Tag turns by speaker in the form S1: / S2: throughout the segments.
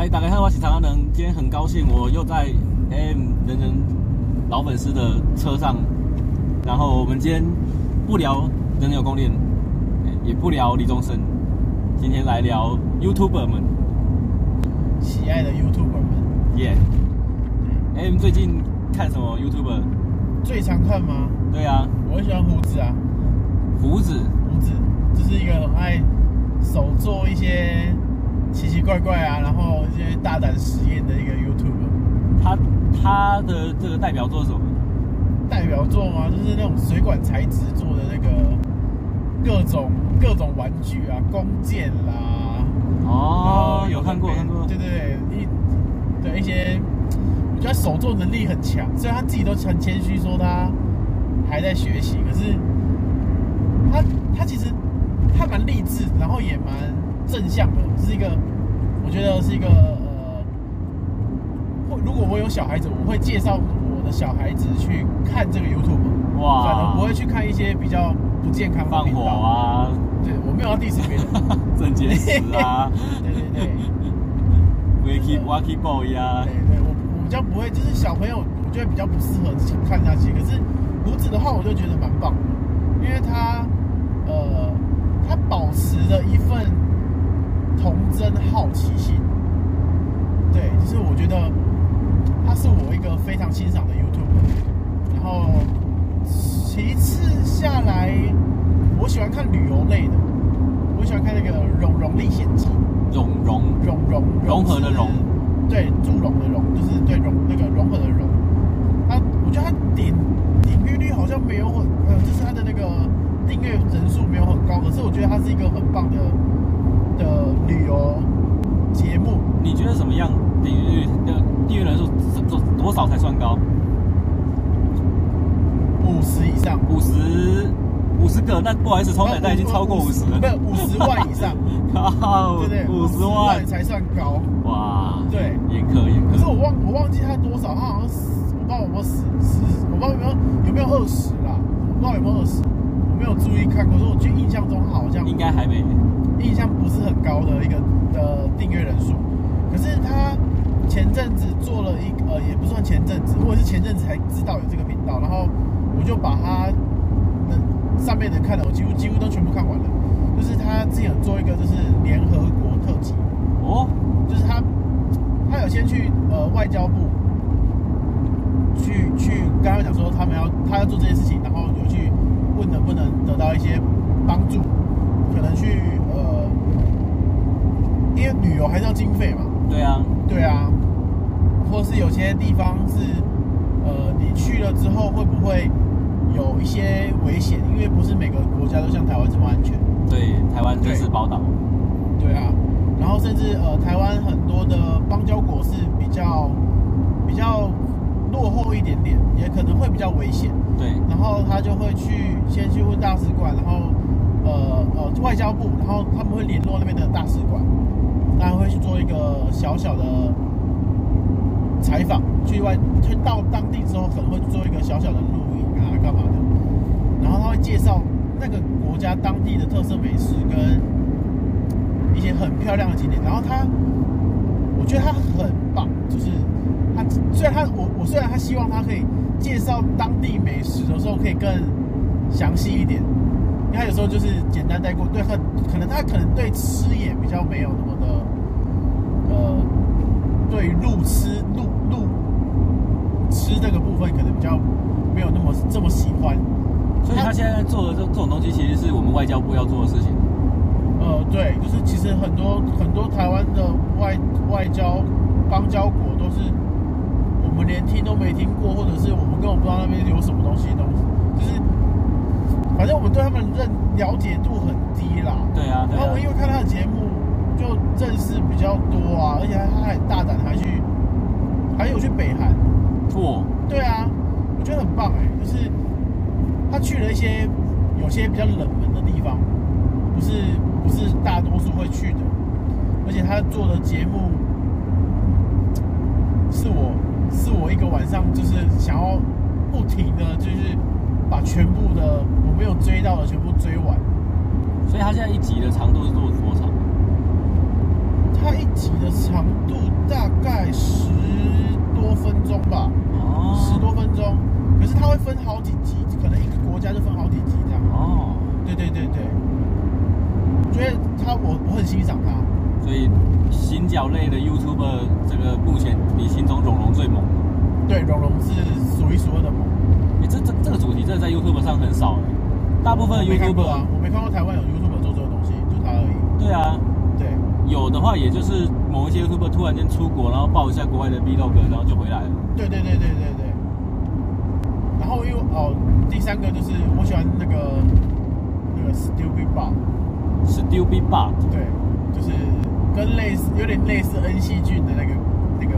S1: 哎，大家好，我是常安人。今天很高兴，我又在 AM 人人老粉丝的车上。然后我们今天不聊人人有功练，也不聊李宗盛，今天来聊 YouTuber 们，
S2: 喜爱的 YouTuber 们。
S1: 耶、yeah。AM 最近看什么 YouTuber？
S2: 最常看吗？
S1: 对啊，
S2: 我很喜欢胡子啊。
S1: 胡子，
S2: 胡子，就是一个很爱手做一些。奇奇怪怪啊，然后一些大胆实验的一个 YouTuber，
S1: 他他的这个代表作是什么？
S2: 代表作吗？就是那种水管材质做的那个各种各种玩具啊，弓箭啦。
S1: 哦，有看过，看过。
S2: 对对对，一对一些，我觉得他手作能力很强，虽然他自己都很谦虚说他还在学习，可是他他其实他蛮励志，然后也蛮。正向的，是一个，我觉得是一个呃，会如果我有小孩子，我会介绍我的小孩子去看这个 YouTube，哇，反而不会去看一些比较不健康的频道。啊！对，我没有要 diss 别人，
S1: 郑洁石啊，
S2: 对对对
S1: ，Wacky Wacky Boy 啊，
S2: 对对，我我比较不会，就是小朋友，我觉得比较不适合看那些。可是胡子的话，我就觉得蛮棒的，因为他呃，他保持了一份。童真好奇心，对，就是我觉得他是我一个非常欣赏的 YouTuber。然后其次下来，我喜欢看旅游类的，我喜欢看那个《融融历险记》。
S1: 融融
S2: 融融
S1: 融合的融，
S2: 对，祝融的融，就是对融那个融合的融。他，我觉得他点点阅率好像没有很，呃，就是他的那个订阅人数没有很高，可是我觉得他是一个很棒的。的旅游节目，
S1: 你觉得什么样订阅率的地域人数多多少才算高？
S2: 五十以上，
S1: 五十五十个，那不好意思，超奶奶已经超过五十了，
S2: 不是五十万以上，对对，
S1: 五十万。
S2: 才算高，
S1: 哇，
S2: 对，
S1: 严苛严苛。
S2: 可是我忘我忘记他多少，他好像我不知道有没有十十，我不知道有没有有没有二十啦，我不知道有没有二十，我没有注意看过，可是我记印象中好像
S1: 应该还没。
S2: 印象不是很高的一个的订阅人数，可是他前阵子做了一呃，也不算前阵子，我也是前阵子才知道有这个频道，然后我就把他的上面的看了，我几乎几乎都全部看完了。就是他之前有做一个就是联合国特辑哦，就是他他有先去呃外交部去去刚刚讲说他们要他要做这件事情，然后有去问能不能得到一些帮助，可能去。因为旅游还是要经费嘛。
S1: 对啊，
S2: 对啊，或是有些地方是，呃，你去了之后会不会有一些危险？因为不是每个国家都像台湾这么安全。
S1: 对，台湾就是宝岛。
S2: 对啊，然后甚至呃，台湾很多的邦交国是比较比较落后一点点，也可能会比较危险。
S1: 对，
S2: 然后他就会去先去问大使馆，然后呃呃外交部，然后他们会联络那边的大使馆。他会去做一个小小的采访，去外去到当地之后，可能会做一个小小的录影啊，干嘛的。然后他会介绍那个国家当地的特色美食跟一些很漂亮的景点。然后他，我觉得他很棒，就是他虽然他我我虽然他希望他可以介绍当地美食的时候可以更详细一点，因为他有时候就是简单带过，对很可能他可能对吃也比较没有那么。对路痴路路吃这个部分，可能比较没有那么这么喜欢，
S1: 所以他现在做的这这种东西，其实是我们外交部要做的事情。
S2: 呃，对，就是其实很多很多台湾的外外交邦交国都是我们连听都没听过，或者是我们根本不知道那边有什么东西东西，就是反正我们对他们认了解度很低啦。
S1: 对啊，对啊，
S2: 然后我因为看他的节目。就认识比较多啊，而且他还大胆，还去，还有去北韩，
S1: 错，
S2: 对啊，我觉得很棒哎，就是他去了一些有些比较冷门的地方，不是不是大多数会去的，而且他做的节目是我是我一个晚上就是想要不停的就是把全部的我没有追到的全部追完，
S1: 所以他现在一集的长度是多多长？
S2: 他一集集的长度大概十多分钟吧，
S1: 哦，
S2: 十多分钟。可是它会分好几集，可能一个国家就分好几集这样。
S1: 哦，
S2: 对对对对，我觉得他我我很欣赏他。
S1: 所以行脚类的 YouTuber 这个目前你心中龙龙最猛。
S2: 对，荣荣是数一数二的猛。
S1: 哎，这这这个主题真的在 YouTube 上很少哎，大部分 YouTuber
S2: 啊，我没看过台湾有 YouTuber 做这个东西，就他而已。
S1: 对啊，
S2: 对，
S1: 有的话也就是某一些 YouTuber 突然间出国，然后报一下国外的 Vlog，然后就回来了。
S2: 对对对对对对。然后又哦，第三个就是我喜欢那个那个 Stupid
S1: Bob，Stupid Bob，
S2: 对，就是跟类似有点类似恩熙俊的那个那个，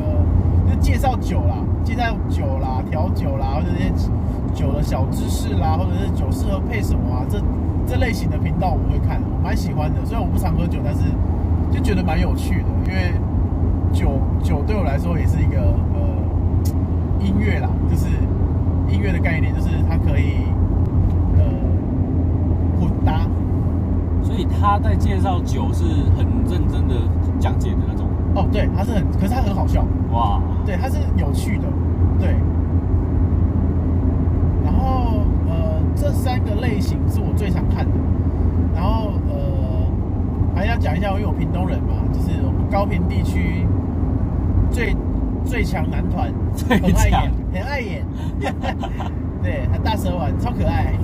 S2: 就介绍酒啦，介绍酒啦，调酒啦，或者那些酒的小知识啦，或者是酒适合配什么啊，这这类型的频道我会看，我蛮喜欢的。虽然我不常喝酒，但是就觉得蛮有趣的，因为酒酒对我来说也是一个呃音乐啦，就是。音乐的概念就是它可以呃混搭，
S1: 所以他在介绍酒是很认真的讲解的那种。
S2: 哦，对，他是很，可是他很好笑。
S1: 哇，
S2: 对，他是有趣的，对。然后呃，这三个类型是我最想看的。还要讲一下，因为我屏东人嘛，就是我们高平地区最。最强男团，很爱演，很爱演，对，很大蛇丸，超可爱。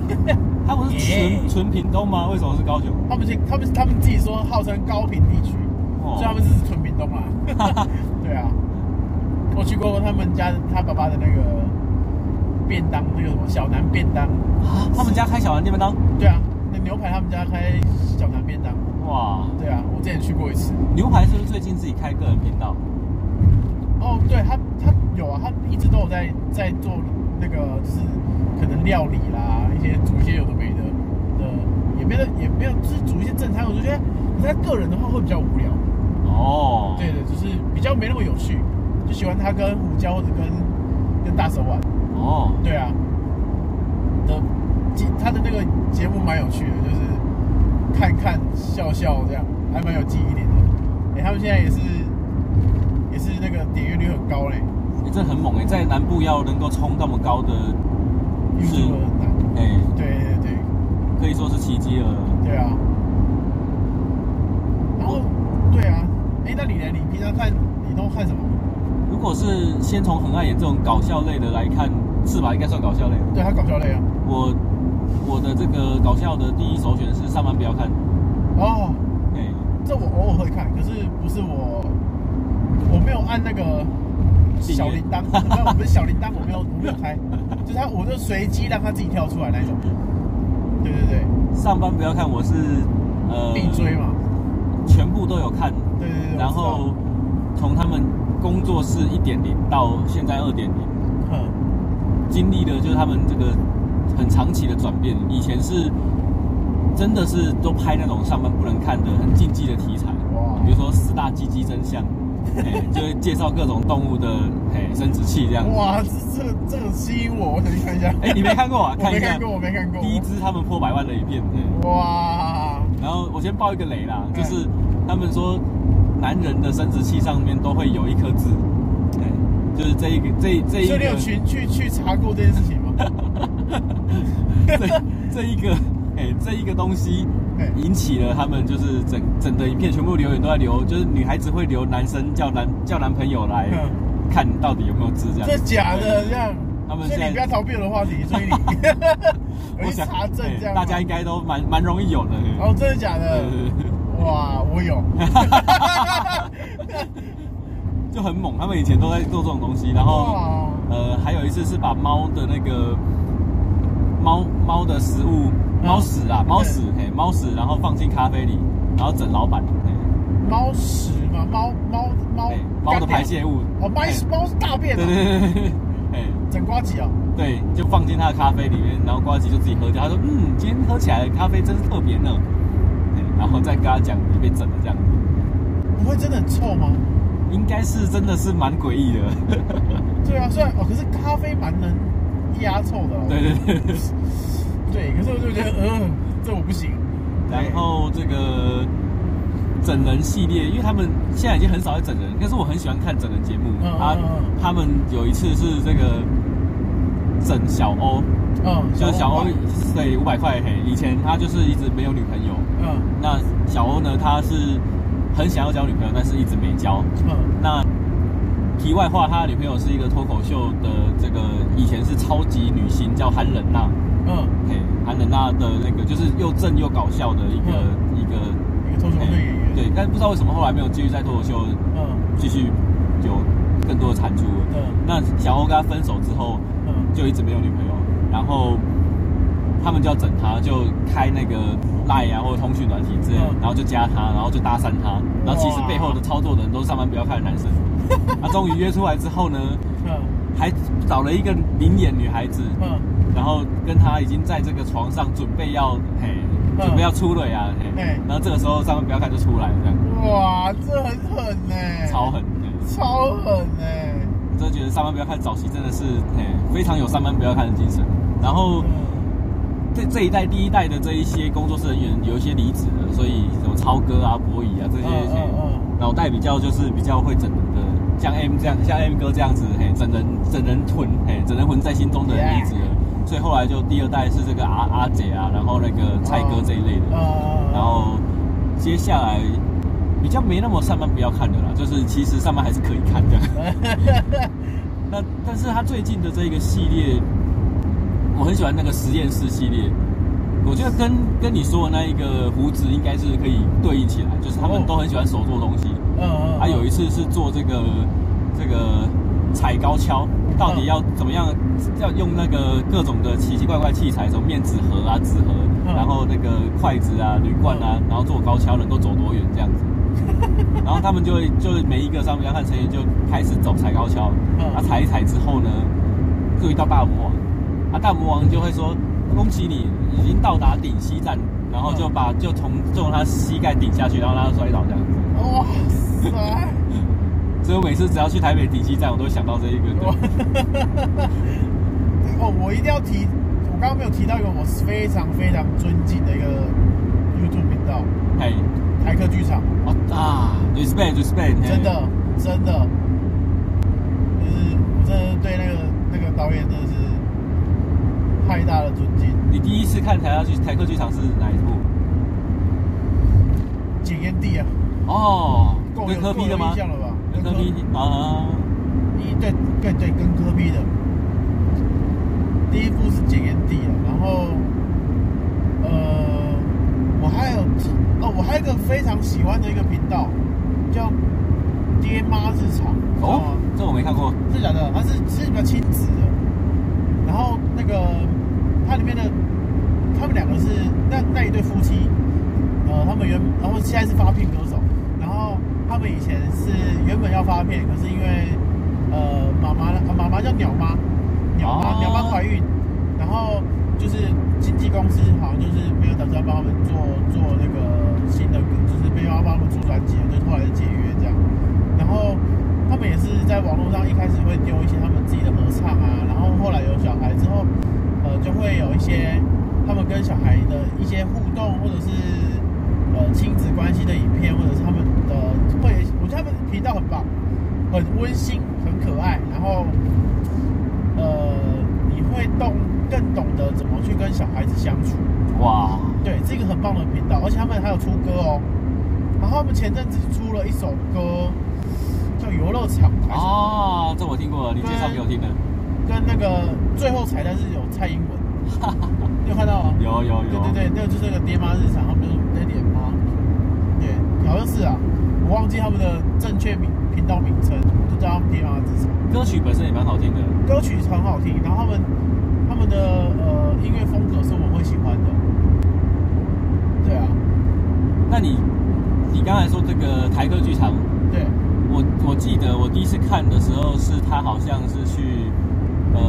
S1: 他不是纯纯屏东吗？为什么是高雄？
S2: 他们是他们他们自己说号称高平地区，哦、所以他们是纯屏东啊。对啊，我去过他们家他爸爸的那个便当，那个什么小南便当
S1: 啊。他们家开小南便当？
S2: 对啊，那牛排他们家开小南便当。
S1: 哇，
S2: 对啊，我之前去过一次。
S1: 牛排是不是最近自己开个人频道？
S2: 哦，对他，他有啊，他一直都有在在做那个，就是可能料理啦，一些煮一些有的没的的，也没有也没有，就是煮一些正餐。我就觉得他个人的话会比较无聊。
S1: 哦，
S2: 对的，就是比较没那么有趣，就喜欢他跟胡椒或者跟跟大手腕。
S1: 哦，
S2: 对啊，的他的那个节目蛮有趣的，就是看看笑笑这样，还蛮有记忆点的。哎，他们现在也是也。是那个点阅率很高嘞，
S1: 欸，这很猛哎，在南部要能够冲那么高的，
S2: 是很难。哎，对对对，
S1: 可以说是奇迹了。
S2: 对啊。然后，对啊，哎，那你呢？你平常看，你都看什么？
S1: 如果是先从很爱演这种搞笑类的来看，是吧？应该算搞笑类。
S2: 对，他搞笑类啊。
S1: 我我的这个搞笑的第一首选是上班不要看。
S2: 哦。
S1: 哎，
S2: 这我偶尔会看，可是不是我。我没有按那个小铃铛，我不是小铃铛，我没有我没有开，就是他，我就随机让他自己跳出来那种。对对对，
S1: 上班不要看，我是呃
S2: 必追嘛，
S1: 全部都有看。
S2: 对对对，
S1: 然后从他们工作室一点零到现在二点零，嗯，经历的就是他们这个很长期的转变。以前是真的是都拍那种上班不能看的很禁忌的题材，哇，比如说十大鸡鸡真相。欸、就会介绍各种动物的哎生殖器这样子。
S2: 哇，这这个这个吸引我，我想去看一下。
S1: 哎、欸，你没看过啊？看一下。
S2: 我没看过，我没看过。
S1: 第一支他们破百万的影片。
S2: 哇！
S1: 然后我先爆一个雷啦，就是他们说男人的生殖器上面都会有一颗痣。哎，就是这一个这这一个。所以你有群去去查过这件事情吗？
S2: 这
S1: 这一个哎、欸，这一个东西。引起了他们就是整整的影片全部留言都在留，就是女孩子会留男生叫男叫男朋友来看到底有没有痣这样。
S2: 这假的这样？
S1: 他们现在
S2: 你不要逃避我的话题，所以你 我想查证这样。
S1: 大家应该都蛮蛮容易有的。
S2: 哦，真的假的？哇，我有，
S1: 就很猛。他们以前都在做这种东西，然后呃，还有一次是把猫的那个猫猫的食物。猫屎啊，猫屎，嘿，猫屎，然后放进咖啡里，然后整老板，嘿，
S2: 猫屎嘛，猫猫猫，
S1: 猫的排泄物，
S2: 哦，猫猫是大便，
S1: 对对对对，哎，
S2: 整瓜子哦，
S1: 对，就放进他的咖啡里面，然后瓜子就自己喝掉，他说，嗯，今天喝起来的咖啡真是特别呢，然后再跟他讲你被整了这样，
S2: 不会真的很臭吗？
S1: 应该是真的是蛮诡异的，
S2: 对啊，虽然哦，可是咖啡蛮能压臭的，
S1: 对对对。
S2: 对，可是我就觉得，嗯、呃，这我不行。
S1: 然后这个整人系列，因为他们现在已经很少在整人，但是我很喜欢看整人节目。
S2: 嗯
S1: 啊，他们有一次是这个整小欧，
S2: 嗯，
S1: 就是小欧对五百块嘿，以前他就是一直没有女朋友。
S2: 嗯，
S1: 那小欧呢，他是很想要交女朋友，但是一直没交。
S2: 嗯，
S1: 那题外话，他的女朋友是一个脱口秀的这个以前是超级女星，叫韩冷娜。
S2: 嗯，
S1: 嘿，韩冷娜的那个就是又正又搞笑的一个、嗯、一个
S2: 一个脱口秀演员。
S1: 对，但不知道为什么后来没有继续在脱口秀，嗯，继续有更多的产出。嗯，那小欧跟他分手之后，嗯，就一直没有女朋友，然后他们就要整他，就开那个 Line 啊或者通讯软体之类，然后就加他，然后就搭讪他，然后其实背后的操作的人都是上班不要看的男生。他终于约出来之后呢，嗯，还找了一个明眼女孩子，嗯。然后跟他已经在这个床上准备要嘿，准备要出垒啊嘿，嘿，然后这个时候上班不要看就出来这样。
S2: 哇，这很狠呢，
S1: 超狠，
S2: 超狠呢。
S1: 真的觉得上班不要看早期真的是嘿非常有上班不要看的精神。然后这这一代第一代的这一些工作室人员有一些离职了，所以什么超哥啊、博弈啊这些脑袋比较就是比较会整人的，像 M 这样像 M 哥这样子嘿整人整人魂嘿整人魂在心中的人离职了。所以后来就第二代是这个阿阿姐啊，然后那个蔡哥这一类的，然后接下来比较没那么上班不要看的啦，就是其实上班还是可以看的。那但是他最近的这个系列，我很喜欢那个实验室系列，我觉得跟跟你说的那一个胡子应该是可以对应起来，就是他们都很喜欢手做东西。嗯嗯。他有一次是做这个这个踩高跷。到底要怎么样？要用那个各种的奇奇怪怪器材，什么面纸盒啊、纸盒，然后那个筷子啊、铝罐啊，然后做高跷能够走多远这样子。然后他们就会就每一个上面要看成员就开始走踩高跷，他踩一踩之后呢，就遇到大魔王，啊大魔王就会说恭喜你已经到达顶溪站，然后就把就从就从他膝盖顶下去，然后让他摔倒这样子。哇塞！所以我每次只要去台北顶溪站，我都会想到这一个。
S2: 哦，我一定要提，我刚刚没有提到一个我非常非常尊敬的一个 YouTube 频道，哎，台客剧场。
S1: 哦啊，respect，respect，
S2: 真的真的，就是我真的对那个那个导演真的是太大的尊敬。
S1: 你第一次看台下剧台客剧场是哪一部？
S2: 检验地啊。
S1: 哦，跟科 P 的吗？跟柯 P 啊，
S2: 一对对对，跟科 P 的，第一部是检验地啊，然后，呃，我还有哦，我还有一个非常喜欢的一个频道，叫爹妈日常。
S1: 哦，这我没看过，
S2: 是假的，它是是比较亲子的，然后那个它里面的他们两个是那那一对夫妻，呃，他们原然后现在是发片歌手。然后他们以前是原本要发片，可是因为呃妈妈妈妈叫鸟妈，鸟妈鸟妈怀孕，然后就是经纪公司好像就是没有打算帮他们做做那个新的，就是没有要帮他们出专辑，就后来解约这样。然后他们也是在网络上一开始会丢一些他们自己的合唱啊，然后后来有小孩之后，呃就会有一些他们跟小孩的一些互动，或者是呃亲子关系的影片，或者是他们。的会，我觉得他们频道很棒，很温馨，很可爱。然后，呃，你会懂更懂得怎么去跟小孩子相处。哇，对，这个很棒的频道，而且他们还有出歌哦。然后他们前阵子出了一首歌，叫《游乐场》。
S1: 哦，这我听过了，你介绍给我听的。
S2: 跟那个最后彩蛋是有蔡英文，你有看到吗？
S1: 有有有。
S2: 对对对，那个就是那个爹妈日常，他们就是爹爹妈。对，好像是啊。我忘记他们的正确名频道名称，就叫他们爹妈日常。
S1: 歌曲本身也蛮好听的，
S2: 歌曲很好听，然后他们他们的呃音乐风格是我会喜欢的。对啊，
S1: 那你你刚才说这个台客剧场，
S2: 对，
S1: 我我记得我第一次看的时候是他好像是去呃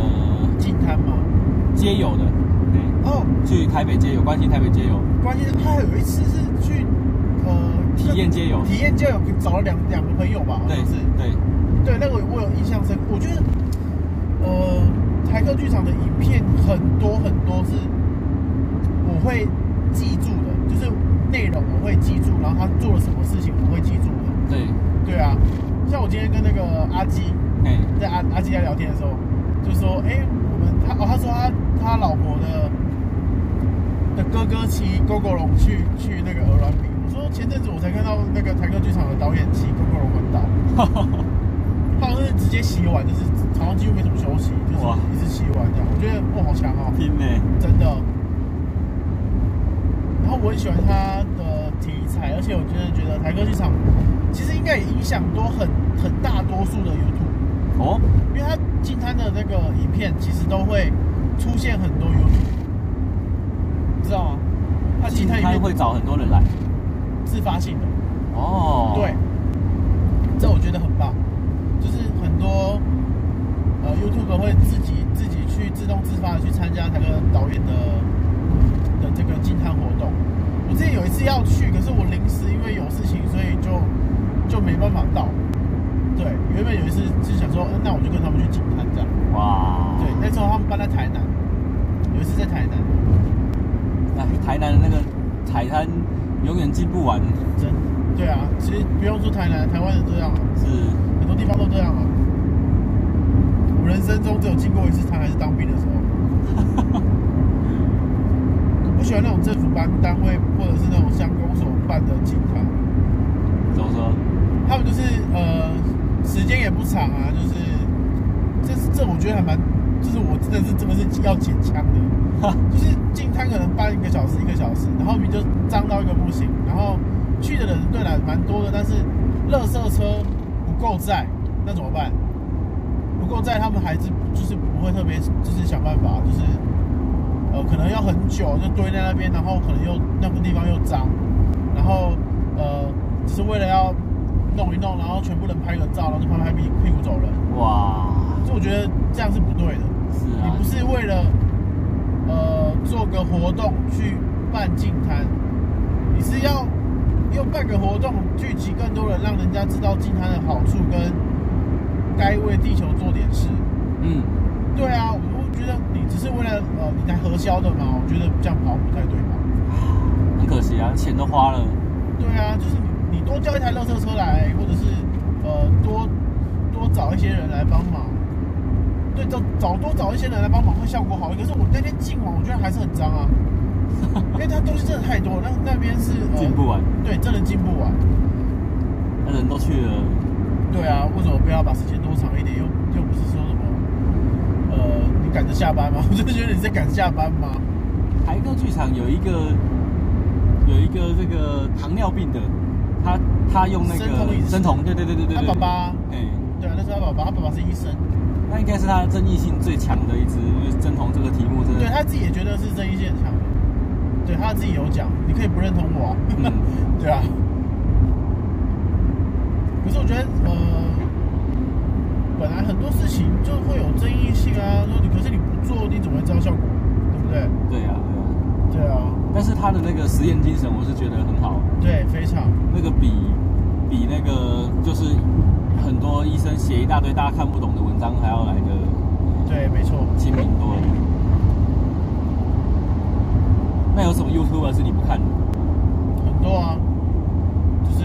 S2: 净滩吗？
S1: 街友的，对哦，去台北街友，关心台北街友。
S2: 关键是他有一次是去。呃，
S1: 体验街友，
S2: 体验街友找了两两个朋友吧，好像是，
S1: 对，
S2: 对，那个我有印象深。我觉得，呃，台客剧场的影片很多很多是我会记住的，就是内容我会记住，然后他做了什么事情我会记住的。
S1: 对，
S2: 对啊，像我今天跟那个阿基，
S1: 哎，
S2: 在阿阿基在聊天的时候，就说，哎，我们他哦，他说他他老婆的的哥哥骑 Gogoro 去去那个鹅銮鼻。我说前阵子我才看到那个台客剧场的导演骑 Gogoro 环岛。他好像是直接骑完，就是好像几乎没怎么休息，就是一直骑完这样。我觉得哇，好强哦，
S1: 拼呢，
S2: 真的。然后我很喜欢他的题材，而且我真的觉得台客剧场其实应该也影响多很很大多数的 YouTube
S1: 哦，
S2: 因为他净滩的那个影片其实都会出现很多 YouTube，你知道吗？他净滩影片
S1: 会找很多人来，
S2: 自发性的
S1: 哦，
S2: 对，这我觉得很棒。就是很多呃 YouTube 会自己自己去自动自发的去参加那个导演的的这个净滩活动。我之前有一次要去，可是我临时因为有事情，所以就就没办法到。对，原本有一次是想说，嗯，那我就跟他们去警探这样。
S1: 哇。对，
S2: 那时候他们搬在台南，有一次在台南。
S1: 哎，台南的那个海滩永远进不完。
S2: 真。对啊，其实不用说台南，台湾人这样。
S1: 是。
S2: 很多地方都这样啊！我人生中只有进过一次滩，还是当兵的时候。我不喜欢那种政府办单位或者是那种乡公所办的净滩。
S1: 怎么说？
S2: 他们就是呃，时间也不长啊，就是这这我觉得还蛮，就是我真的是真的是要捡枪的。就是进摊可能半一个小时一个小时，然后你就脏到一个不行，然后去的人对来蛮多的，但是垃圾车。不够载，那怎么办？不够载，他们还是就是不会特别，就是想办法，就是呃，可能要很久就堆在那边，然后可能又那个地方又脏，然后呃，只是为了要弄一弄，然后全部人拍个照，然后就拍拍屁屁股走人。哇！所以我觉得这样是不对的。
S1: 是啊。
S2: 你不是为了呃做个活动去办净摊，你是要。又办个活动，聚集更多人，让人家知道净摊的好处跟该为地球做点事。嗯，对啊，我觉得你只是为了呃你在核销的嘛，我觉得这样跑不太对吧？
S1: 很可惜啊，钱都花了。
S2: 对啊，就是你你多叫一台垃圾车来，或者是呃多多找一些人来帮忙。对，找找多找一些人来帮忙会效果好。可是我那天进网，我觉得还是很脏啊。因为他东西真的太多，那那边是
S1: 进、呃、不完，
S2: 对，真的进不完。
S1: 那人都去了，
S2: 对啊，为什么不要把时间多长一点？又又不是说什么，呃，你赶着下班吗？我 就觉得你在赶下班吗？
S1: 台客剧场有一个有一个这个糖尿病的，他他用那个生酮，对对对对对，
S2: 他爸爸，
S1: 哎、欸，
S2: 对啊，那是他爸爸，他爸爸是医生，
S1: 那应该是他争议性最强的一支，因为生酮这个题目真的，
S2: 对他自己也觉得是争议性很强。对，他自己有讲，你可以不认同我啊，嗯、对啊。可是我觉得，呃，本来很多事情就会有争议性啊。说你，可是你不做，你怎么会知道效果？对不对？
S1: 对啊，
S2: 对啊。对啊。但
S1: 是他的那个实验精神，我是觉得很好。
S2: 对，非常。
S1: 那个比比那个就是很多医生写一大堆大家看不懂的文章还要来的。
S2: 对，没错，
S1: 亲民多了。那有什么 YouTuber 是你不看的？
S2: 很多啊，就是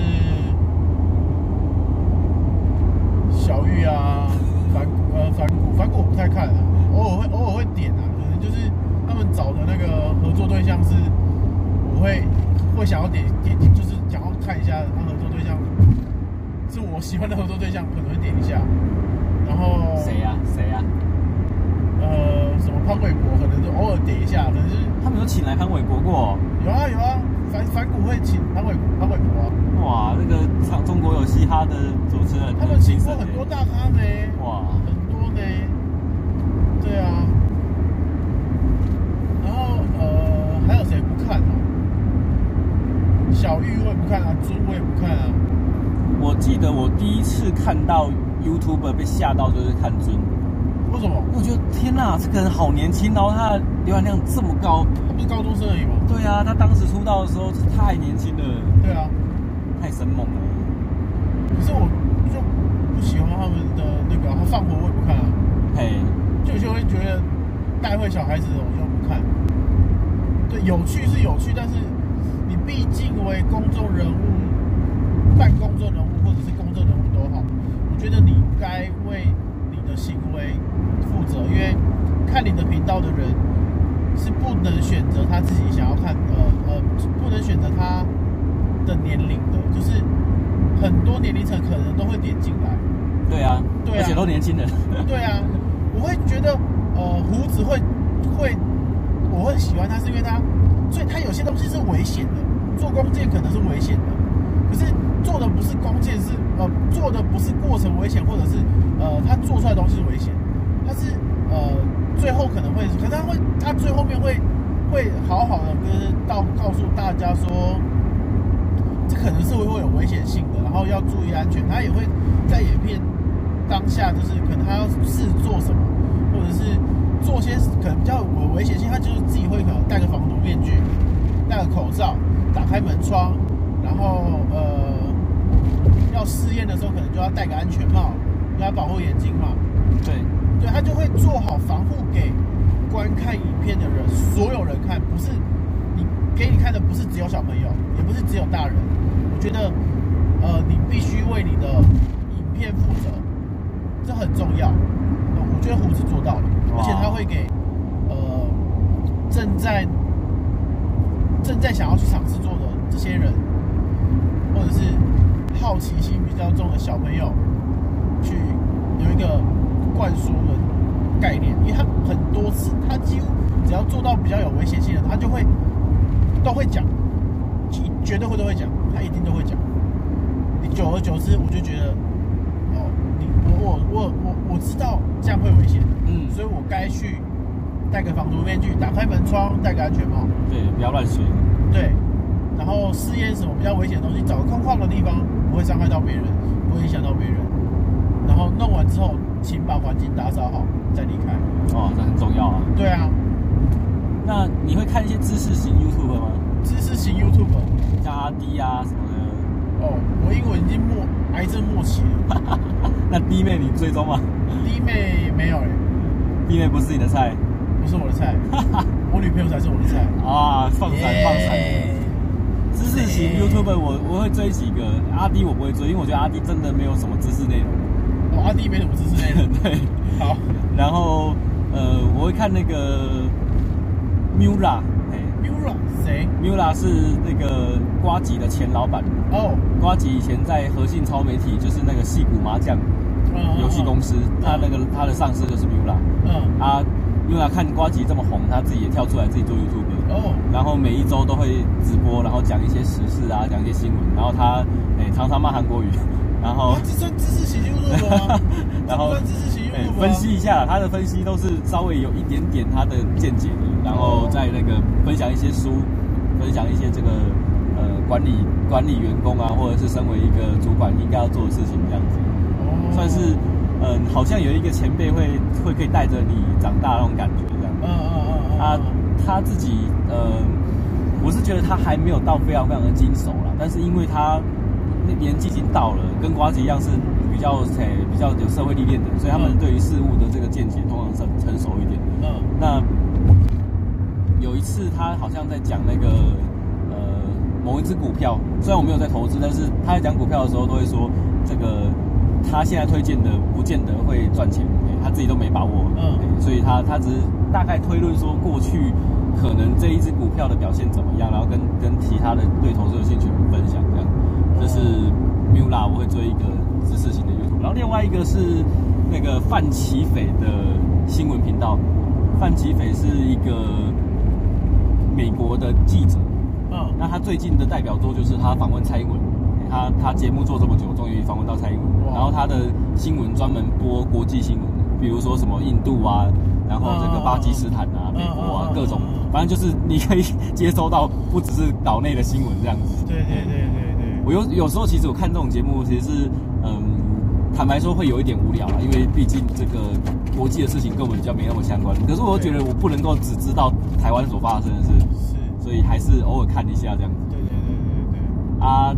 S2: 小玉啊，反呃反骨反骨我不太看啊，偶尔会偶尔会点啊，可能就是他们找的那个合作对象是，我会会想要点点就是想要看一下他合作对象是我喜欢的合作对象，可能会点一下。然后
S1: 谁呀？谁呀？
S2: 呃，什么潘玮柏，可能就偶尔点一下，可能是
S1: 他们有请来潘玮柏过、哦，
S2: 有啊有啊，反反骨会请潘玮潘玮柏啊。
S1: 哇，那个唱中国有嘻哈的主持人，
S2: 他们请过很多大咖呢。
S1: 哇，
S2: 很多呢。对啊。然后呃，还有谁不看啊？小玉我也不看啊，尊我也不看啊。
S1: 我记得我第一次看到 YouTuber 被吓到，就是看尊。
S2: 为什么？
S1: 我觉得天哪，这个人好年轻，然后他的浏览量这么高，
S2: 他不是高中生而已吗？
S1: 对啊，他当时出道的时候太年轻了。
S2: 对啊，
S1: 太生猛了。
S2: 可是我就不喜欢他们的那个，他放火我也不看啊。
S1: 嘿，
S2: 就有些会觉得带坏小孩子的，我就不看。对，有趣是有趣，但是你毕竟为公众人物、半公众人物或者是公众人物都好，我觉得你该为你的行为负责，因为看你的频道的人是不能选择他自己想要看的，呃，不能选择他的年龄的，就是很多年龄层可能都会点进来。
S1: 对啊，对啊，而且都年轻人。
S2: 对啊，我会觉得，呃，胡子会会，我会喜欢他，是因为他。所以它有些东西是危险的，做弓箭可能是危险的，可是做的不是弓箭，是呃做的不是过程危险，或者是呃他做出来的东西是危险，他是呃最后可能会，可是他会他最后面会会好好的跟到告诉大家说，这可能是会会有危险性的，然后要注意安全，他也会在影片当下就是可能他要试做什么，或者是。做些可能比较有危险性，他就是自己会可能戴个防毒面具，戴个口罩，打开门窗，然后呃，要试验的时候可能就要戴个安全帽，要保护眼睛嘛。
S1: 对，
S2: 对他就会做好防护给观看影片的人，所有人看，不是你给你看的，不是只有小朋友，也不是只有大人。我觉得呃，你必须为你的影片负责，这很重要。我觉得胡子做到了。而且他会给，呃，正在正在想要去尝试做的这些人，或者是好奇心比较重的小朋友，去有一个灌输的概念，因为他很多次，他几乎只要做到比较有危险性的，他就会都会讲，绝对会都会讲，他一定都会讲。你久而久之，我就觉得，哦，你我我我我我知道这样会危险。嗯，所以我该去戴个防毒面具，打开门窗，戴个安全帽。
S1: 对，不要乱学。
S2: 对，然后试验什么比较危险的东西，找个空旷的地方，不会伤害到别人，不会影响到别人。然后弄完之后，请把环境打扫好，再离开。
S1: 哦，这很重要啊。
S2: 对啊。
S1: 那你会看一些知识型 YouTube 吗？
S2: 知识型 YouTube，
S1: 像阿滴啊什么的。
S2: 哦，我英文已经末癌症末期了。
S1: 那弟妹你追踪吗？
S2: 弟妹没有哎、欸。
S1: 弟妹不是你的菜，
S2: 不是我的菜，我女朋友才是我的菜
S1: 啊！放闪放闪！知识型 YouTuber 我我会追几个，阿弟我不会追，因为我觉得阿弟真的没有什么知识内容。
S2: 哦，阿弟没什么知识内容。
S1: 对，
S2: 好。
S1: 然后呃，我会看那个 Miula，
S2: 哎，Miula 谁
S1: ？Miula 是那个瓜吉的前老板
S2: 哦。
S1: 瓜吉以前在和信超媒体，就是那个戏骨麻将。游戏公司，他那个他的上司就是 Miula，嗯，他 Miula 看瓜吉这么红，他自己也跳出来自己做 YouTube，哦，然后每一周都会直播，然后讲一些时事啊，讲一些新闻，然后他诶常常骂韩国语，然后
S2: 这算知识型 YouTube 吗？
S1: 然后
S2: 知识型 YouTube
S1: 分析一下他的分析都是稍微有一点点他的见解的，然后在那个分享一些书，分享一些这个呃管理管理员工啊，或者是身为一个主管应该要做的事情这样子。算是，嗯，好像有一个前辈会会可以带着你长大那种感觉这样。嗯嗯嗯嗯。他他自己，呃，我是觉得他还没有到非常非常的精熟啦，但是因为他那年纪已经到了，跟瓜子一样是比较诶比较有社会历练的，所以他们对于事物的这个见解通常是成熟一点。嗯。那有一次他好像在讲那个呃某一只股票，虽然我没有在投资，但是他在讲股票的时候都会说这个。他现在推荐的不见得会赚钱，他自己都没把握，嗯，所以他他只是大概推论说过去可能这一只股票的表现怎么样，然后跟跟其他的对投资有兴趣的人分享这样。这是 Miula，我会追一个知识型的 YouTube，然后另外一个是那个范奇斐的新闻频道，范奇斐是一个美国的记者，嗯，那他最近的代表作就是他访问蔡英文。他他节目做这么久，终于访问到蔡英文。然后他的新闻专门播国际新闻，比如说什么印度啊，然后这个巴基斯坦啊、美国啊各种，反正就是你可以接收到不只是岛内的新闻这样子。
S2: 对对对对对。
S1: 我有有时候其实我看这种节目，其实是嗯，坦白说会有一点无聊啊，因为毕竟这个国际的事情跟我们比较没那么相关。可是我又觉得我不能够只知道台湾所发生的事，是，所以还是偶尔看一下这样子。
S2: 对对对对对。
S1: 啊。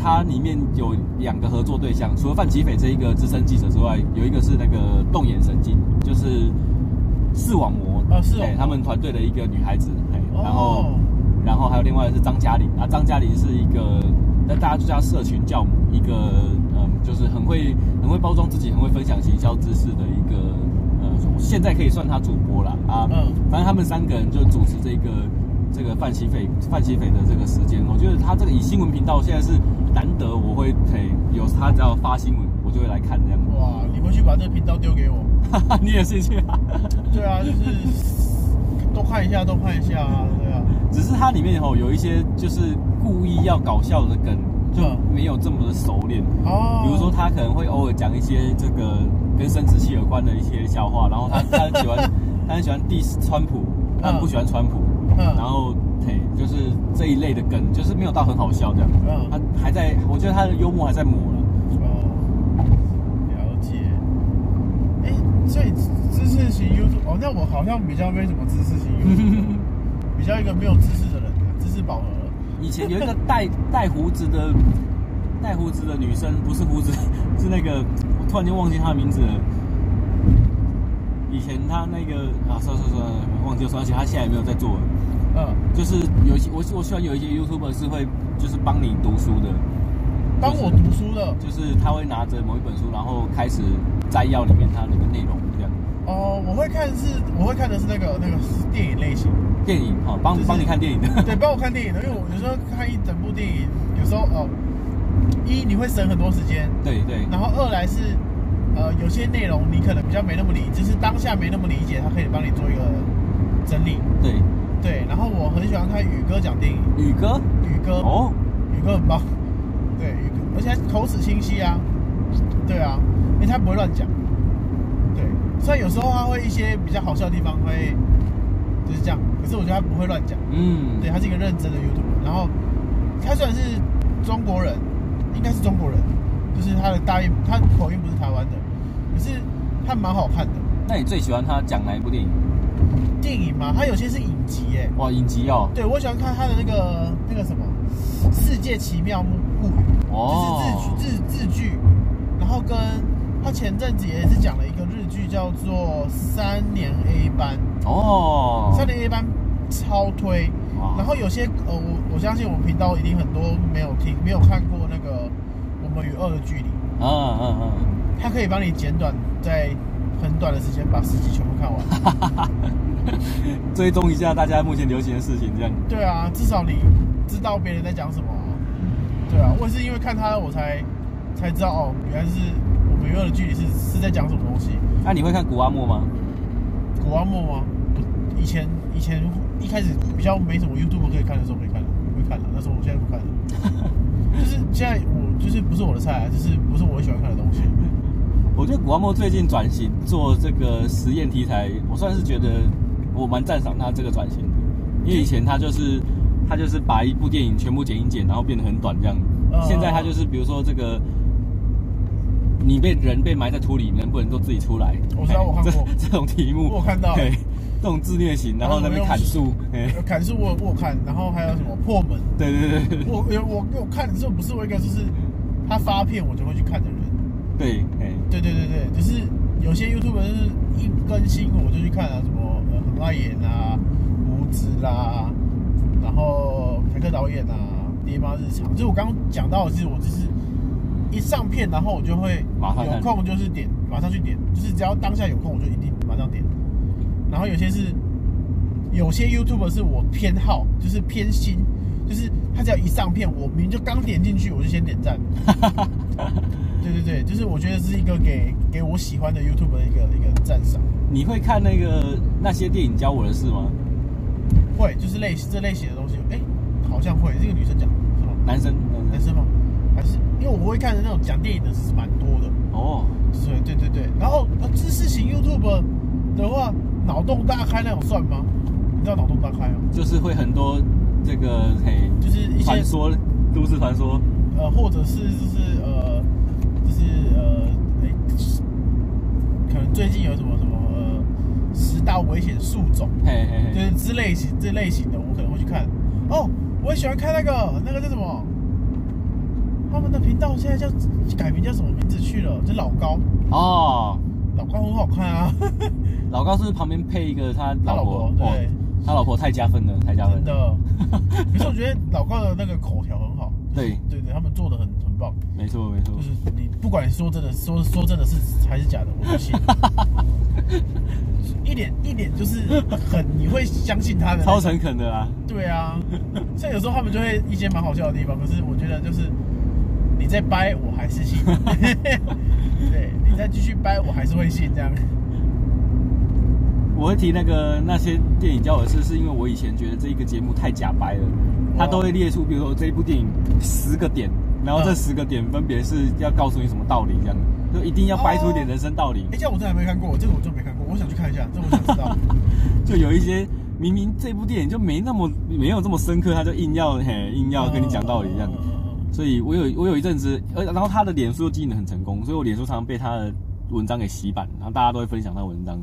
S1: 它里面有两个合作对象，除了范奇斐这一个资深记者之外，有一个是那个动眼神经，就是视网膜，
S2: 啊，是哦，
S1: 他们团队的一个女孩子，然后然后还有另外的是张嘉玲啊，张嘉玲是一个，那大家就叫她社群教母，一个嗯，就是很会很会包装自己，很会分享行销知识的一个，呃，现在可以算他主播了啊。嗯，反正他们三个人就主持这个这个范琪斐范琪斐的这个时间，我觉得他这个以新闻频道现在是难得我会嘿有他只要发新闻，我就会来看这样。
S2: 哇，你回去把这个频道丢给我，
S1: 你也兴趣啊？
S2: 对啊，就是。多看一下，多看一下啊，对啊。
S1: 只是它里面吼有一些就是故意要搞笑的梗，就没有这么的熟练哦。比如说他可能会偶尔讲一些这个跟生殖器有关的一些笑话，然后他他很喜欢他很喜欢 diss 川普，他很不喜欢川普，嗯然后嘿就是这一类的梗，就是没有到很好笑这样。他还在，我觉得他的幽默还在磨了。
S2: 哦，了解。哎，所以。知识型 YouTube 哦，那我好像比较没什么知识型 YouTube，比较一个没有知识的人，知识饱和了。
S1: 以前有一个带带胡子的带胡子的女生，不是胡子，是那个我突然间忘记她的名字了。以前她那个啊，算算算，忘记了，而且她现在也没有在做了。嗯，就是有一些我我喜欢有一些 YouTuber 是会就是帮你读书的，
S2: 帮我读书的，
S1: 就是他会拿着某一本书，然后开始摘要里面它那个内容这样。
S2: 哦，我会看是，我会看的是那个那个电影类型。
S1: 电影哦，帮帮、就是、你看电影的。
S2: 对，帮我看电影的，因为我有时候看一整部电影，有时候哦，一你会省很多时间。
S1: 对对。
S2: 然后二来是，呃，有些内容你可能比较没那么理，就是当下没那么理解，他可以帮你做一个整理。
S1: 对
S2: 对。然后我很喜欢看宇哥讲电影。
S1: 宇哥？
S2: 宇哥。哦。宇哥很棒。对，宇哥，而且口齿清晰啊。对啊，因为他不会乱讲。对虽然有时候他会一些比较好笑的地方会就是这样，可是我觉得他不会乱讲。嗯，对，他是一个认真的 YouTuber。然后他虽然是中国人，应该是中国人，就是他的大音，他口音不是台湾的，可是他蛮好看的。
S1: 那你最喜欢他讲哪一部电影？
S2: 电影吗？它有些是影集耶。
S1: 哇，影集哦。
S2: 对，我喜欢看他的那个那个什么《世界奇妙物语》，哦，就是日日日剧，然后跟。他前阵子也是讲了一个日剧，叫做《三年 A 班》哦，《三年 A 班》超推。然后有些呃，我我相信我们频道一定很多没有听、没有看过那个《我们与恶的距离》。嗯嗯嗯。它可以帮你简短，在很短的时间把十集全部看完。
S1: 追踪一下大家目前流行的事情，这样。
S2: 对啊，至少你知道别人在讲什么。对啊，我也是因为看他，我才才知道哦，原来是。我们约的距离是是在讲什么东西？
S1: 那、啊、你会看古阿莫吗？
S2: 古阿莫吗？以前以前一开始比较没什么 YouTube 可以看的时候，没看了，会看了。但是我现在不看了，就是现在我就是不是我的菜、啊，就是不是我喜欢看的东西。
S1: 我觉得古阿莫最近转型做这个实验题材，我算是觉得我蛮赞赏他这个转型的，因为以前他就是他就是把一部电影全部剪一剪，然后变得很短这样。呃、现在他就是比如说这个。你被人被埋在土里，能不能够自己出来？
S2: 我知道，我看过
S1: 这，这种题目，
S2: 我看到，
S1: 对，这种自虐型，然后那边砍树，
S2: 砍树我我看，然后还有什么破门？
S1: 对对对，
S2: 我我我看这不是我一个，就是他发片我就会去看的人。
S1: 对，哎，
S2: 对对对对，就是有些 YouTuber 是一更新我就去看啊，什么呃很爱演啊，胡子啦，然后凯克导演啊，爹妈日常，就是我刚刚讲到的是我就是。一上片，然后我就会有空就是点，马上去点，就是只要当下有空，我就一定马上点。然后有些是有些 YouTuber 是我偏好，就是偏心，就是他只要一上片，我明明就刚点进去，我就先点赞。对对对，就是我觉得是一个给给我喜欢的 YouTuber 的一个一个赞赏。
S1: 你会看那个那些电影教我的事吗？
S2: 会，就是类这类型的东西。哎，好像会，这个女生讲是吗？
S1: 男生，
S2: 男生吗？还是因为我会看的那种讲电影的是蛮多的哦，对对对对，然后知识型 YouTube 的话，脑洞大开那种算吗？你知道脑洞大开吗？
S1: 就是会很多这个嘿，
S2: 就是一些
S1: 传说、都市传说，
S2: 呃，或者是就是呃，哎，可能最近有什么什么呃十大危险树种，嘿嘿嘿，就是之类型这类型的，我可能会去看。哦，我也喜欢看那个那个叫什么？他们的频道现在叫改名叫什么名字去了？就老高哦，老高很好看啊。
S1: 老高是旁边配一个他老婆？
S2: 老婆对，
S1: 他老婆太加分了，太加分了。
S2: 真的。可是我觉得老高的那个口条很好。
S1: 对
S2: 对对，他们做的很很
S1: 错没错。
S2: 就是你不管说真的说说真的是还是假的，我不信。一点一点就是很你会相信他的。
S1: 超诚恳的啊。
S2: 对啊。像有时候他们就会一些蛮好笑的地方，可是我觉得就是你在掰，我还是信。对，你再继续掰，我还是会信这样。
S1: 我会提那个那些电影教我的事，是因为我以前觉得这一个节目太假掰了，他都会列出，比如说这一部电影十个点，然后这十个点分别是要告诉你什么道理，这样就一定要掰出一点人生道理。
S2: 哎，这样我真的还没看过，这个我就没看过，我想去看一下，这我想知道。
S1: 就有一些明明这部电影就没那么没有这么深刻，他就硬要嘿硬要跟你讲道理这样。所以我有我有一阵子，呃，然后他的脸书又经营得很成功，所以我脸书常常被他的文章给洗版，然后大家都会分享他的文章。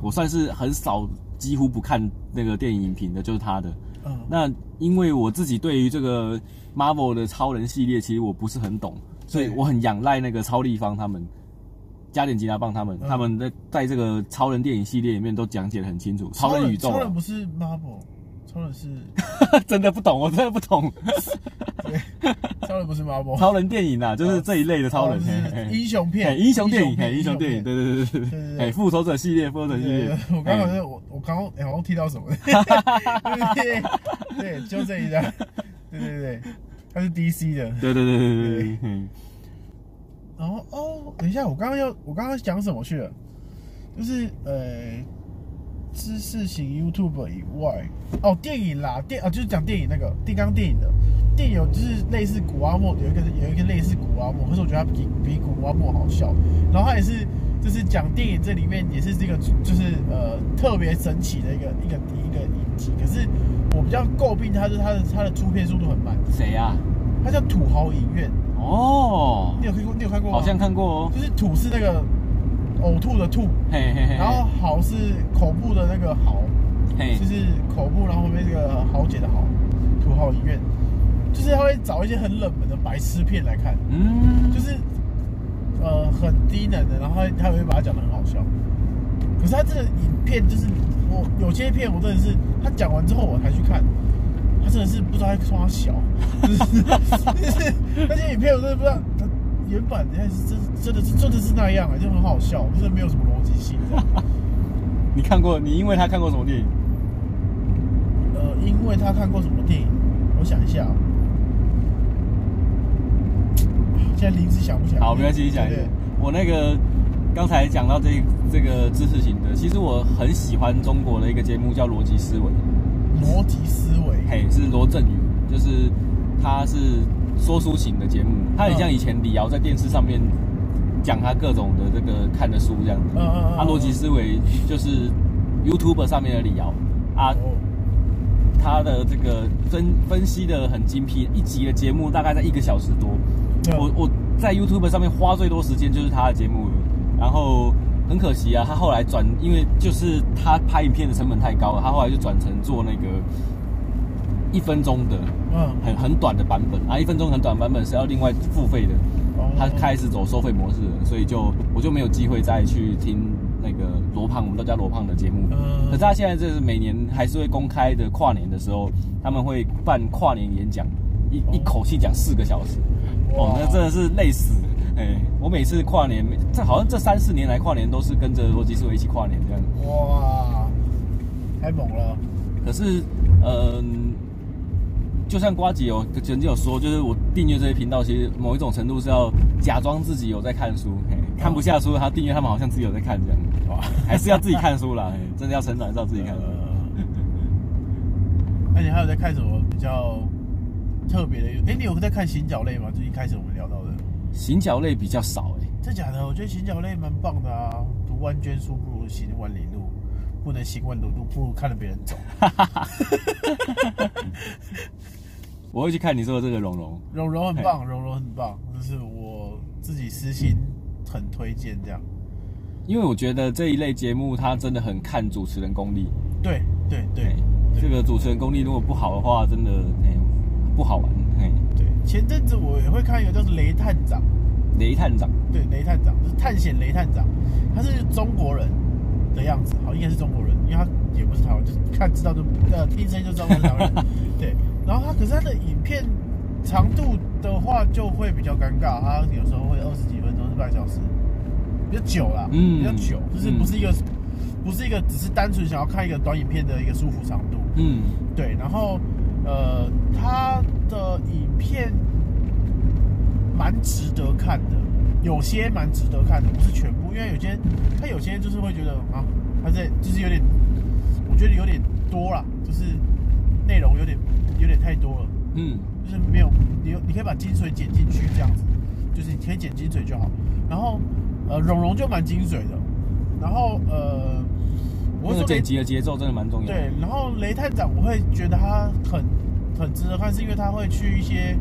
S1: 我算是很少，几乎不看那个电影影评的，就是他的。嗯。那因为我自己对于这个 Marvel 的超人系列，其实我不是很懂，所以我很仰赖那个超立方他们，加点吉拿棒他们，他们在在这个超人电影系列里面都讲解的很清楚。超人宇宙。
S2: 超人不是 Marvel。超人是，
S1: 真的不懂，我真的不懂。
S2: 对，超人不是 Marvel，
S1: 超人电影啊，就是这一类的超人，
S2: 英雄片，
S1: 英雄电影，英雄电影，对对对对对，哎，复仇者系列，复仇者系列。
S2: 我刚刚我我刚刚哎，好像提到什么？对对，就这一张，对对对，它是 DC 的，
S1: 对对对对对对。
S2: 然后哦，等一下，我刚刚要我刚刚讲什么去了？就是呃。知识型 YouTube 以外，哦，电影啦，电啊，就是讲电影那个电刚电影的电影，就是类似古阿莫，有一个有一个类似古阿莫，可是我觉得他比比古阿莫好笑。然后他也是就是讲电影这里面也是这个就是呃特别神奇的一个一个一个影集。可是我比较诟病他是他的他的出片速度很慢。
S1: 谁呀？
S2: 他叫土豪影院。
S1: 哦，
S2: 你有看过？你有看过吗？
S1: 好像看过哦。
S2: 就是土是那个。呕吐的吐，
S1: 嘿嘿嘿，
S2: 然后好是口部的那个好，
S1: 嘿，
S2: 就是口部，然后后面这个豪姐的豪，土豪医院，就是他会找一些很冷门的白痴片来看，嗯，就是呃很低能的，然后他他会把它讲得很好笑，可是他这个影片就是我有些片我真的是他讲完之后我才去看，他真的是不知道他小，就是就是 那些影片我真的不知道。原版的是真真的是真的是那样啊，就很好笑，就是没有什么逻辑性。
S1: 你看过？你因为他看过什么电影？
S2: 呃，因为他看过什么电影？我想一下，现在临时想不起来。
S1: 好，没关系，你讲一下。我那个刚才讲到这这个知识型的，其实我很喜欢中国的一个节目叫《逻辑思维》。
S2: 逻辑思维，
S1: 嘿，是罗振宇，就是他是。说书型的节目，他很像以前李敖在电视上面讲他各种的这个看的书这样子。嗯嗯，他逻辑思维就是 YouTube 上面的李敖啊，他的这个分分析的很精辟，一集的节目大概在一个小时多。我我在 YouTube 上面花最多时间就是他的节目，然后很可惜啊，他后来转，因为就是他拍影片的成本太高了，他后来就转成做那个。一分钟的，嗯，很很短的版本啊，一分钟很短版本是要另外付费的，他开始走收费模式，所以就我就没有机会再去听那个罗胖，我们都叫罗胖的节目。嗯，可是他现在这是每年还是会公开的，跨年的时候他们会办跨年演讲，一一口气讲四个小时，哦，那真的是累死。哎，我每次跨年，这好像这三四年来跨年都是跟着逻辑思维一起跨年这样。
S2: 哇，太猛了。
S1: 可是，嗯。就像瓜姐有曾经有说，就是我订阅这些频道，其实某一种程度是要假装自己有在看书，嘿，看不下书，他订阅他们好像自己有在看这样，哇，还是要自己看书啦，真的要成长，还是要自己看书。
S2: 那你还有在看什么比较特别的？哎，你有在看行脚类吗？就一开始我们聊到的
S1: 行脚类比较少，哎，
S2: 真假的？我觉得行脚类蛮棒的啊，读万卷书不如行万里路，不能行万里路不如看着别人走。
S1: 我会去看你说的这个蓉蓉，
S2: 蓉蓉很棒，蓉蓉很棒，就是我自己私心很推荐这样，
S1: 因为我觉得这一类节目它真的很看主持人功力。
S2: 对对对，
S1: 这个主持人功力如果不好的话，真的不好玩。
S2: 哎对，前阵子我也会看一个叫做雷探长，
S1: 雷探长，
S2: 对，雷探长就是探险雷探长，他是中国人。的样子，好，应该是中国人，因为他也不是台湾，就是看知道就呃听声音就知道是台湾人。对，然后他可是他的影片长度的话就会比较尴尬，他有时候会二十几分钟、是半小时，比较久啦，嗯，比较久，就是不是一个、嗯、不是一个只是单纯想要看一个短影片的一个舒服长度，嗯，对，然后呃他的影片蛮值得看的。有些蛮值得看的，不是全部，因为有些他有些就是会觉得啊，他在就是有点，我觉得有点多了，就是内容有点有点太多了，嗯，就是没有你你可以把精髓剪进去这样子，就是你可以剪精髓就好。然后呃，蓉蓉就蛮精髓的，然后呃，我
S1: 说剪辑的节奏真的蛮重要的。
S2: 对，然后雷探长我会觉得他很很值得看，是因为他会去一些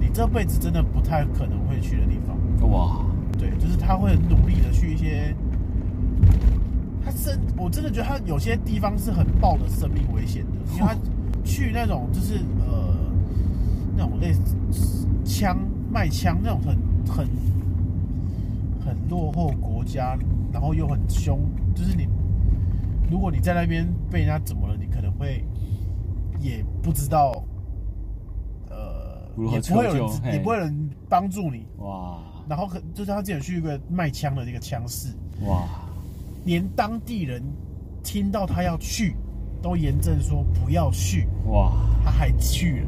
S2: 你这辈子真的不太可能会去的地方。
S1: 哇，
S2: 对，就是他会很努力的去一些，他真我真的觉得他有些地方是很爆的生命危险的，因为他去那种就是呃那种类似枪卖枪那种很很很落后国家，然后又很凶，就是你如果你在那边被人家怎么了，你可能会也不知道，呃，也不会有人，也不会有人帮助你，哇。然后可就是他之前去一个卖枪的这个枪市，哇，连当地人听到他要去，都严正说不要去，哇，他还去了，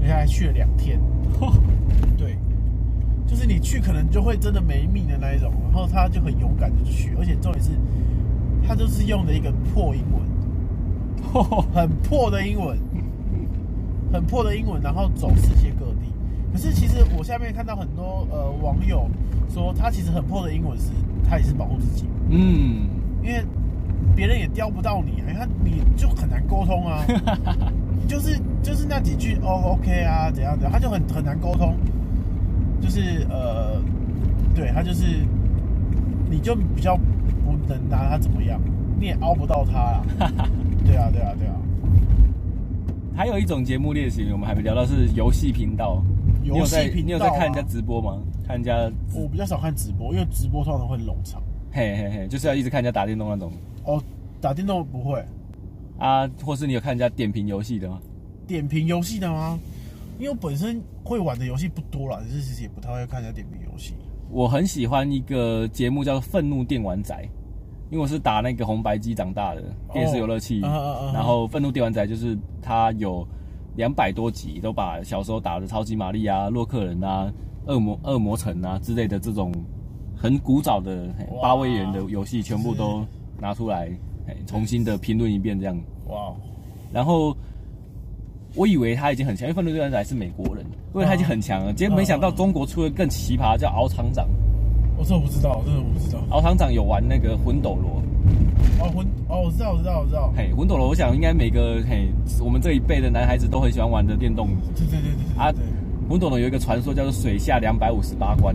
S2: 而且还去了两天，对，就是你去可能就会真的没命的那一种，然后他就很勇敢的去，而且重点是，他就是用的一个破英文，很破的英文，很破的英文，然后走世界各地。可是其实我下面看到很多呃网友说，他其实很破的英文是，他也是保护自己。嗯，因为别人也刁不到你，哎，他你就很难沟通啊。就是就是那几句哦 OK 啊怎样怎样，他就很很难沟通。就是呃，对他就是，你就比较不能拿他怎么样，你也凹不到他啊。对啊对啊对啊。
S1: 还有一种节目类型，我们还没聊到是游戏频道。游戏频道，你有在看人家直播吗？看人家，
S2: 我比较少看直播，因为直播通常会冗长。
S1: 嘿嘿嘿，就是要一直看人家打电动那种。
S2: 哦，打电动不会
S1: 啊？或是你有看人家点评游戏的吗？
S2: 点评游戏的吗？因为我本身会玩的游戏不多啦，其实也不太会看人家点评游戏。
S1: 我很喜欢一个节目叫做《愤怒电玩仔》，因为我是打那个红白机长大的电视游乐器，哦、然后《愤怒电玩仔》就是它有。两百多集都把小时候打的超级玛丽啊、洛克人啊、恶魔恶魔城啊之类的这种很古早的八位元的游戏全部都拿出来，重新的评论一遍这样。哇！然后我以为他已经很强，因为愤怒对战仔是美国人，因为他已经很强了。结果没想到中国出了更奇葩，叫敖厂长。
S2: 我这我不知道，我真的不知道。
S1: 敖厂长有玩那个魂斗罗。
S2: 哦魂哦，我知道我知道我知道。
S1: 嘿，魂斗罗，我想应该每个嘿我们这一辈的男孩子都很喜欢玩的电动。
S2: 对对对对，对。啊，
S1: 魂斗罗有一个传说叫做水下两百五十八关。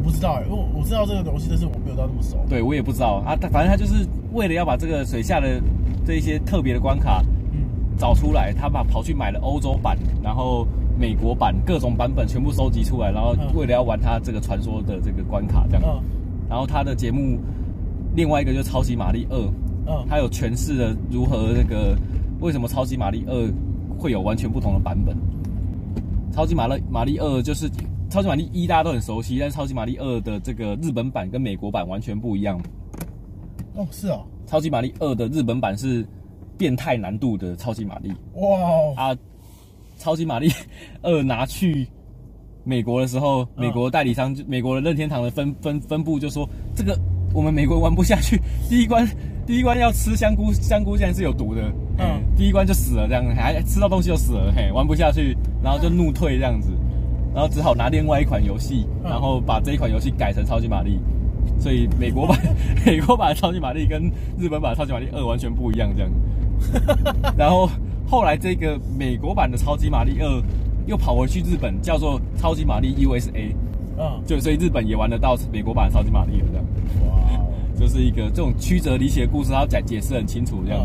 S2: 我不知道哎，因为我知道这个东西，但是我没有到那么熟。
S1: 对，我也不知道啊，他反正他就是为了要把这个水下的这一些特别的关卡，嗯，找出来，他把跑去买了欧洲版，然后美国版各种版本全部收集出来，然后为了要玩他这个传说的这个关卡这样。嗯。然后他的节目。另外一个就是超级玛丽二，嗯，它有诠释了如何那个为什么超级玛丽二会有完全不同的版本。超级玛丽玛丽二就是超级玛丽一大家都很熟悉，但是超级玛丽二的这个日本版跟美国版完全不一样。
S2: 哦，是哦，
S1: 超级玛丽二的日本版是变态难度的超级玛丽。
S2: 哇
S1: 啊，超级玛丽二拿去美国的时候，美国代理商就美国的任天堂的分分分部就说这个。我们美国玩不下去，第一关第一关要吃香菇，香菇竟然是有毒的，嗯，第一关就死了，这样还吃到东西就死了，嘿，玩不下去，然后就怒退这样子，然后只好拿另外一款游戏，然后把这一款游戏改成超级玛丽，所以美国版 美国版的超级玛丽跟日本版的超级玛丽二完全不一样这样，然后后来这个美国版的超级玛丽二又跑回去日本，叫做超级玛丽 USA。嗯，就所以日本也玩得到美国版的超级玛丽了，这样。哇，就是一个这种曲折离奇的故事，它解解释很清楚这样。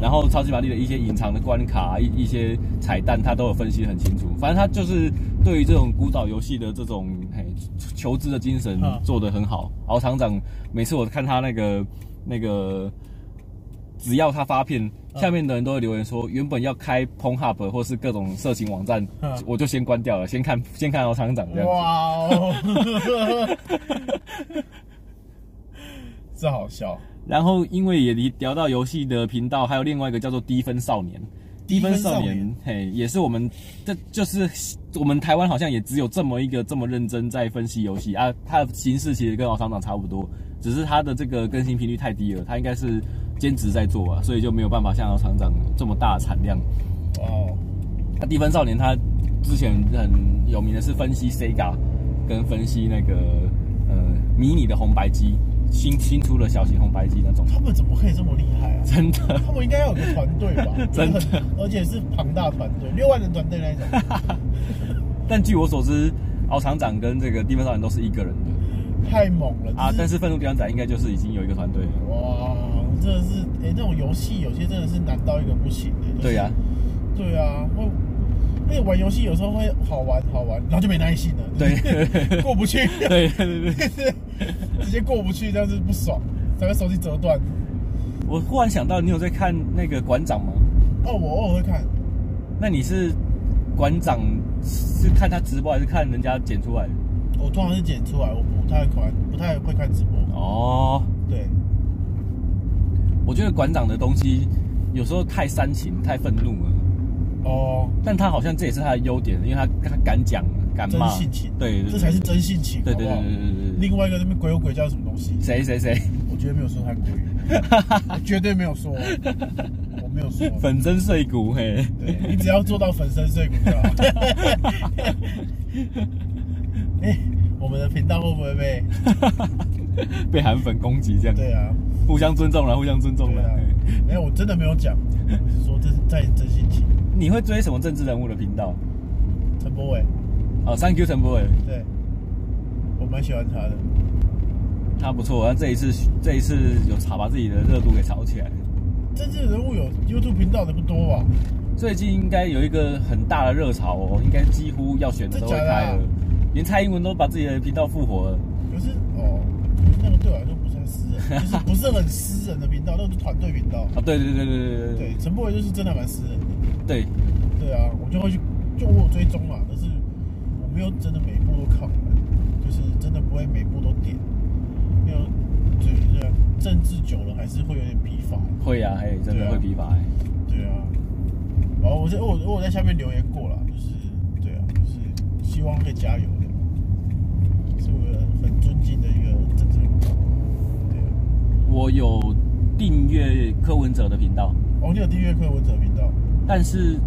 S1: 然后超级玛丽的一些隐藏的关卡、一一些彩蛋，它都有分析很清楚。反正它就是对于这种古早游戏的这种嘿求知的精神做得很好。敖厂长每次我看他那个那个，只要他发片，下面的人都会留言说，原本要开 Pornhub 或是各种色情网站，我就先关掉了，先看先看敖厂长这样子。哇哦，
S2: 这好笑。
S1: 然后因为也聊到游戏的频道，还有另外一个叫做低分少年。低分少年，嘿，也是我们，这就是我们台湾好像也只有这么一个这么认真在分析游戏啊。它的形式其实跟老厂长差不多，只是它的这个更新频率太低了，它应该是兼职在做啊，所以就没有办法像老厂长这么大的产量。哦，那低分少年他之前很有名的是分析 Sega，跟分析那个呃迷你的红白机。新新出的小型红白机那种，
S2: 他们怎么可以这么厉害啊？
S1: 真的，
S2: 他们应该要有个团队吧？真的，而且是庞大团队，六万人团队那种。
S1: 但据我所知，敖厂长跟这个地分少年都是一个人的，
S2: 太猛了
S1: 啊！但是愤怒地方仔应该就是已经有一个团队了。
S2: 哇，真的是哎，这种游戏有些真的是难到一个不行的。就是、
S1: 对呀、啊，
S2: 对啊，会。因为玩游戏有时候会好玩好玩，然后就没耐心了，对，过不去，
S1: 对对对对，
S2: 直接过不去，这样子不爽，整个手机折断。
S1: 我忽然想到，你有在看那个馆长吗？
S2: 哦，我偶尔会看。
S1: 那你是馆长是看他直播还是看人家剪出来的？
S2: 我通常是剪出来，我不太看，不太会看直播。
S1: 哦，
S2: 对。
S1: 我觉得馆长的东西有时候太煽情，太愤怒了。
S2: 哦，
S1: 但他好像这也是他的优点，因为他他敢讲敢骂，
S2: 真性情，
S1: 对，
S2: 这才是真性情，
S1: 对对对对对对。
S2: 另外一个那边鬼有鬼叫什么东西？
S1: 谁谁谁？
S2: 我绝对没有说他鬼，我 绝对没有说，我没有说。
S1: 粉身碎骨，嘿，
S2: 对，你只要做到粉身碎骨就好。哎，我们的频道会不会被
S1: 被韩粉攻击这样？
S2: 对啊，
S1: 互相尊重了，互相尊重了。
S2: 没有，我真的没有讲，我是说这是在真性情。
S1: 你会追什么政治人物的频道？
S2: 陈柏伟。
S1: 哦，Thank you，陈柏伟。
S2: 对，我蛮喜欢他的。
S1: 他不错，但这一次这一次有炒把自己的热度给炒起来。
S2: 政治人物有 YouTube 频道的不多吧？
S1: 最近应该有一个很大的热潮哦，应该几乎要选的都会开了，啊、连蔡英文都把自己的频道复活了。
S2: 可是哦，那个对我来说不算私人，就是不是很私人的频道，那是团队频道。
S1: 啊，对对对对对对对，
S2: 陈柏伟就是真的蛮私人的。
S1: 对，
S2: 对啊，我就会去，就我有追踪嘛，但是我没有真的每一步都看完，就是真的不会每步都点，因为政治久了还是会有点疲乏。
S1: 会啊，嘿，真的会疲乏。
S2: 对啊，然后我在我我在下面留言过了，就是对啊，就是希望可以加油的，是我很尊敬的一个政治人物。对，
S1: 我有订阅柯文哲的频道。
S2: 我有订阅柯文哲频道。
S1: 但是，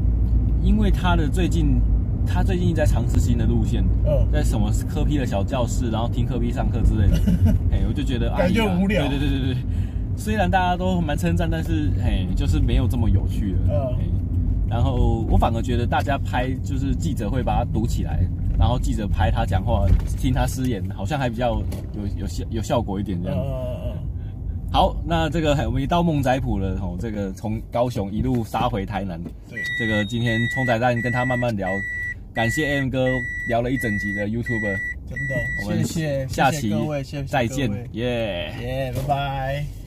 S1: 因为他的最近，他最近在尝试新的路线，嗯，在什么科批的小教室，然后听科批上课之类的，哎，我就觉得
S2: 感觉无聊。
S1: 对对对对对，虽然大家都蛮称赞，但是嘿，就是没有这么有趣了。嗯，然后我反而觉得大家拍就是记者会把它读起来，然后记者拍他讲话，听他失言，好像还比较有有效有效果一点这样。嗯好，那这个我们一到孟仔埔了吼，这个从高雄一路杀回台南。对，这个今天冲仔蛋跟他慢慢聊，感谢 AM 哥聊了一整集的 YouTuber，
S2: 真的，我们谢谢，
S1: 下期
S2: 谢谢各位，谢谢
S1: 再见，
S2: 耶耶，拜拜。